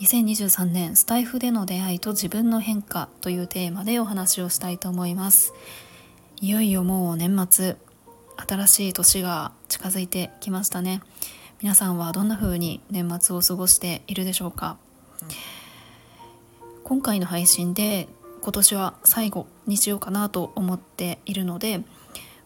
2023年スタイフでの出会いと自分の変化というテーマでお話をしたいと思います。いよいよもう年末。新しい年が近づいてきましたね。皆さんはどんな風に年末を過ごしているでしょうか？今回の配信で今年は最後にしようかなと思っているので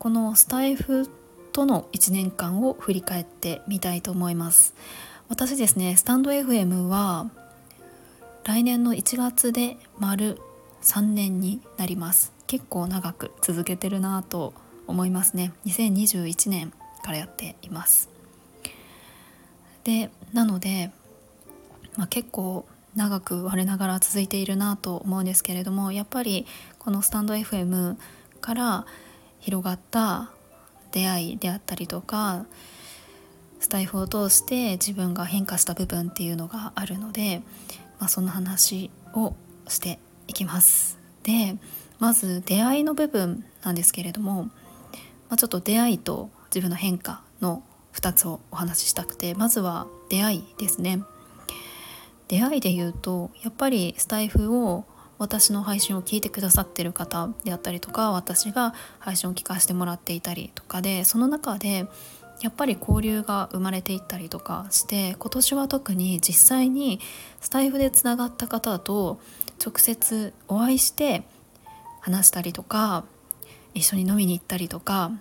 このスタイフとの1年間を振り返ってみたいと思います。私ですねスタンド FM は来年の1月で丸3年になります。結構長く続けてるなと思いますね。2021年からやっています。でなので、まあ、結構長く我ながら続いているなと思うんですけれどもやっぱりこのスタンド FM から広がった出会いであったりとかスタイフを通して自分が変化した部分っていうのがあるので、まあ、その話をしていきます。でまず出会いの部分なんですけれども、まあ、ちょっと出会いと自分の変化の2つをお話ししたくてまずは出会いですね。出会いで言うとやっぱりスタイフを私の配信を聞いてくださってる方であったりとか私が配信を聞かせてもらっていたりとかでその中でやっぱり交流が生まれていったりとかして今年は特に実際にスタイフでつながった方と直接お会いして話したりとか一緒に飲みに行ったりとか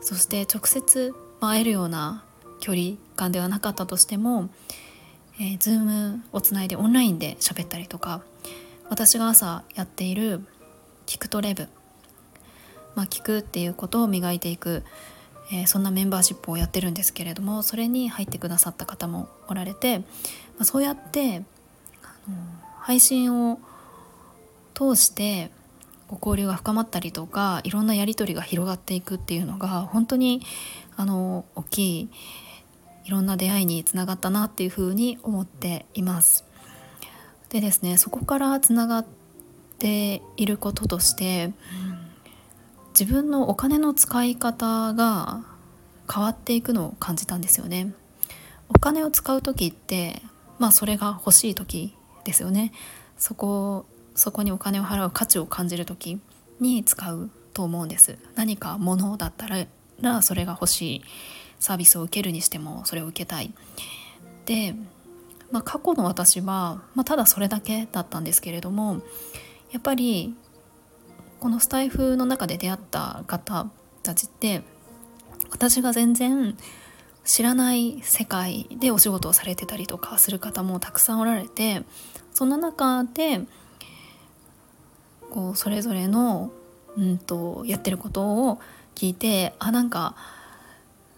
そして直接会えるような距離感ではなかったとしても、えー、Zoom をつないでオンラインで喋ったりとか私が朝やっている聞くとレブ、まあ、聞くっていうことを磨いていくえー、そんなメンバーシップをやってるんですけれどもそれに入ってくださった方もおられて、まあ、そうやってあの配信を通してご交流が深まったりとかいろんなやり取りが広がっていくっていうのが本当にあの大きいいろんな出会いにつながったなっていうふうに思っています。でですねそこからつながっていることとして、自分のお金の使い方が変わっていくのを感じたんですよね。お金を使う時ってまあそれが欲しい時ですよね。そこそこにお金を払う価値を感じる時に使うと思うんです。何か物だったらそれが欲しい。サービスを受けるにしてもそれを受けたい。で、まあ、過去の私は、まあ、ただそれだけだったんですけれどもやっぱりこのスタイフの中で出会った方たちって私が全然知らない世界でお仕事をされてたりとかする方もたくさんおられてその中でこうそれぞれの、うんと、やってることを聞いてあなんか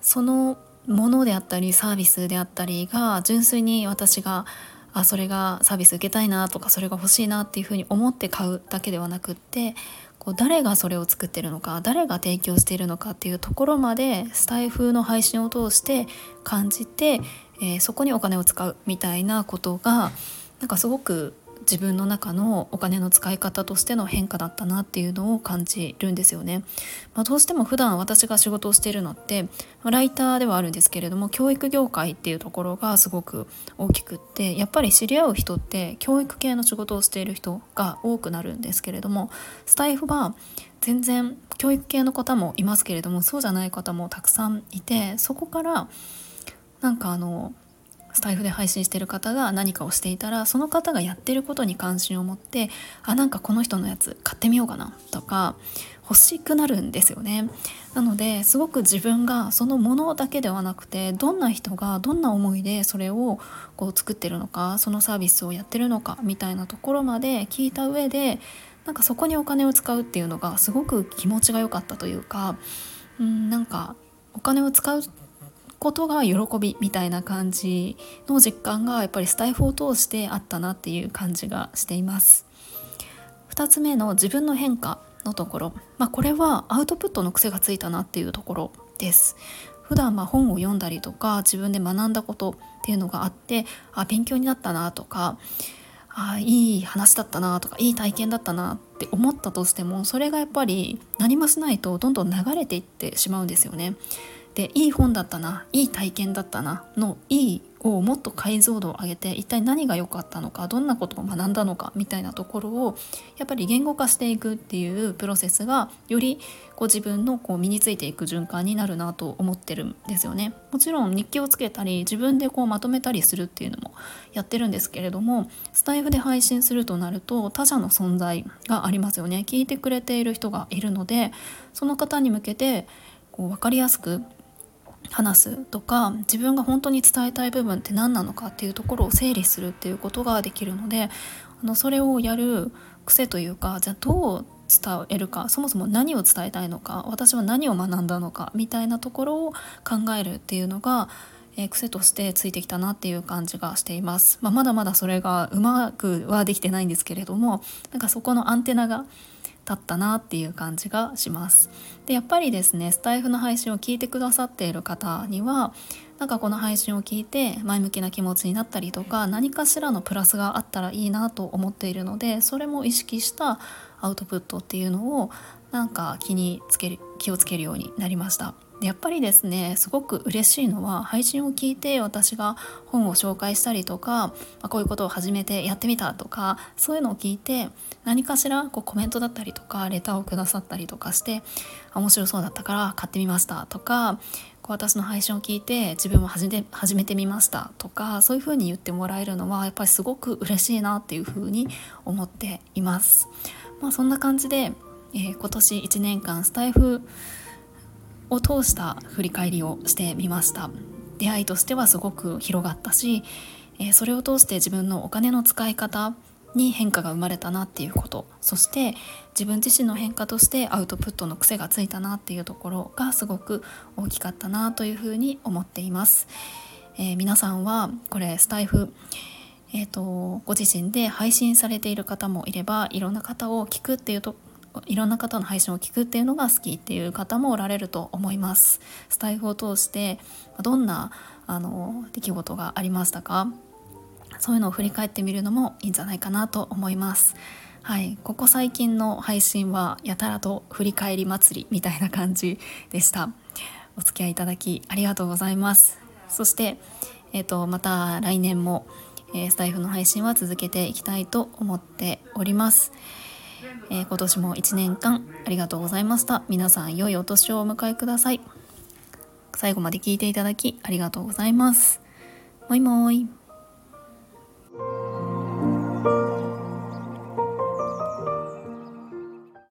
そのものであったりサービスであったりが純粋に私があそれがサービス受けたいなとかそれが欲しいなっていうふうに思って買うだけではなくってこう誰がそれを作ってるのか誰が提供しているのかっていうところまでスタイフの配信を通して感じて、えー、そこにお金を使うみたいなことがなんかすごく自分の中のお金の使い方としての変化だったなっていうのを感じるんですよね。まあ、どうしても普段私が仕事をしているのってまライターではあるんですけれども教育業界っていうところがすごく大きくってやっぱり知り合う人って教育系の仕事をしている人が多くなるんですけれどもスタイフは全然教育系の方もいますけれどもそうじゃない方もたくさんいてそこからなんかあのスタイフで配信してる方が何かをしていたらその方がやってることに関心を持ってあなんかこの人のやつ買ってみようかなとか欲しくなるんですよね。なのですごく自分がそのものだけではなくてどんな人がどんな思いでそれをこう作ってるのかそのサービスをやってるのかみたいなところまで聞いた上でなんかそこにお金を使うっていうのがすごく気持ちが良かったというかうんなんかお金を使うことが喜びみたいな感じの実感がやっぱりスタイフを通してあったなっていう感じがしています。2つ目の自分の変化のところ、まあ、これはアウトプットの癖がついたなっていうところです。普段ま本を読んだりとか自分で学んだことっていうのがあってあ勉強になったなとかあいい話だったなとかいい体験だったなって思ったとしてもそれがやっぱり何もしないとどんどん流れていってしまうんですよね。でいい本だったないい体験だったなのいいをもっと解像度を上げて一体何が良かったのかどんなことを学んだのかみたいなところをやっぱり言語化していくっていうプロセスがよりこう自分のこう身についていく循環になるなと思ってるんですよね。もちろん日記をつけたり自分でこうまとめたりするっていうのもやってるんですけれどもスタイフで配信するとなると他者の存在がありますよね。聞いてくれている人がいるのでその方に向けてこう分かりやすく話すとか自分が本当に伝えたい部分って何なのかっていうところを整理するっていうことができるのであのそれをやる癖というかじゃあどう伝えるかそもそも何を伝えたいのか私は何を学んだのかみたいなところを考えるっていうのが、えー、癖としてついてきたなっていう感じがしています、まあ、まだまだそれがうまくはできてないんですけれどもなんかそこのアンテナがだったなっていう感じがします。でやっぱりですねスタイフの配信を聞いてくださっている方にはなんかこの配信を聞いて前向きな気持ちになったりとか何かしらのプラスがあったらいいなと思っているのでそれも意識したアウトプットっていうのをなんか気につける気をつけるようになりました。でやっぱりですねすごく嬉しいのは配信を聞いて私が本を紹介したりとか、ま、こういうことを始めてやってみたとかそういうのを聞いて何かしらこうコメントだったりとかレターをくださったりとかして面白そうだったから買ってみましたとかこう私の配信を聞いて自分も始め始めてみましたとかそういうふうに言ってもらえるのはやっぱりすごく嬉しいなっていうふうに思っています。まあ、そんな感じで、えー、今年1年間スタイフを通した振り返りをしてみました。出会いとしてはすごく広がったし、え、それを通して自分のお金の使い方に変化が生まれたなっていうこと。そして自分自身の変化としてアウトプットの癖がついたなっていうところがすごく大きかったなというふうに思っています、えー、皆さんはこれスタイフえーとご自身で配信されている方もいればいろんな方を聞くっていうといろんな方の配信を聞くっていうのが好きっていう方もおられると思います。スタイフを通してどんなあの出来事がありましたか？そういうのを振り返ってみるのもいいんじゃないかなと思います。はい、ここ最近の配信はやたらと振り返り祭りみたいな感じでした。お付き合いいただきありがとうございます。そして、えーと、また来年も、えー、スタイフの配信は続けていきたいと思っております。えー、今年も1年間ありがとうございました。皆さん良いお年をお迎えください。最後まで聞いていただきありがとうございます。もいもーい。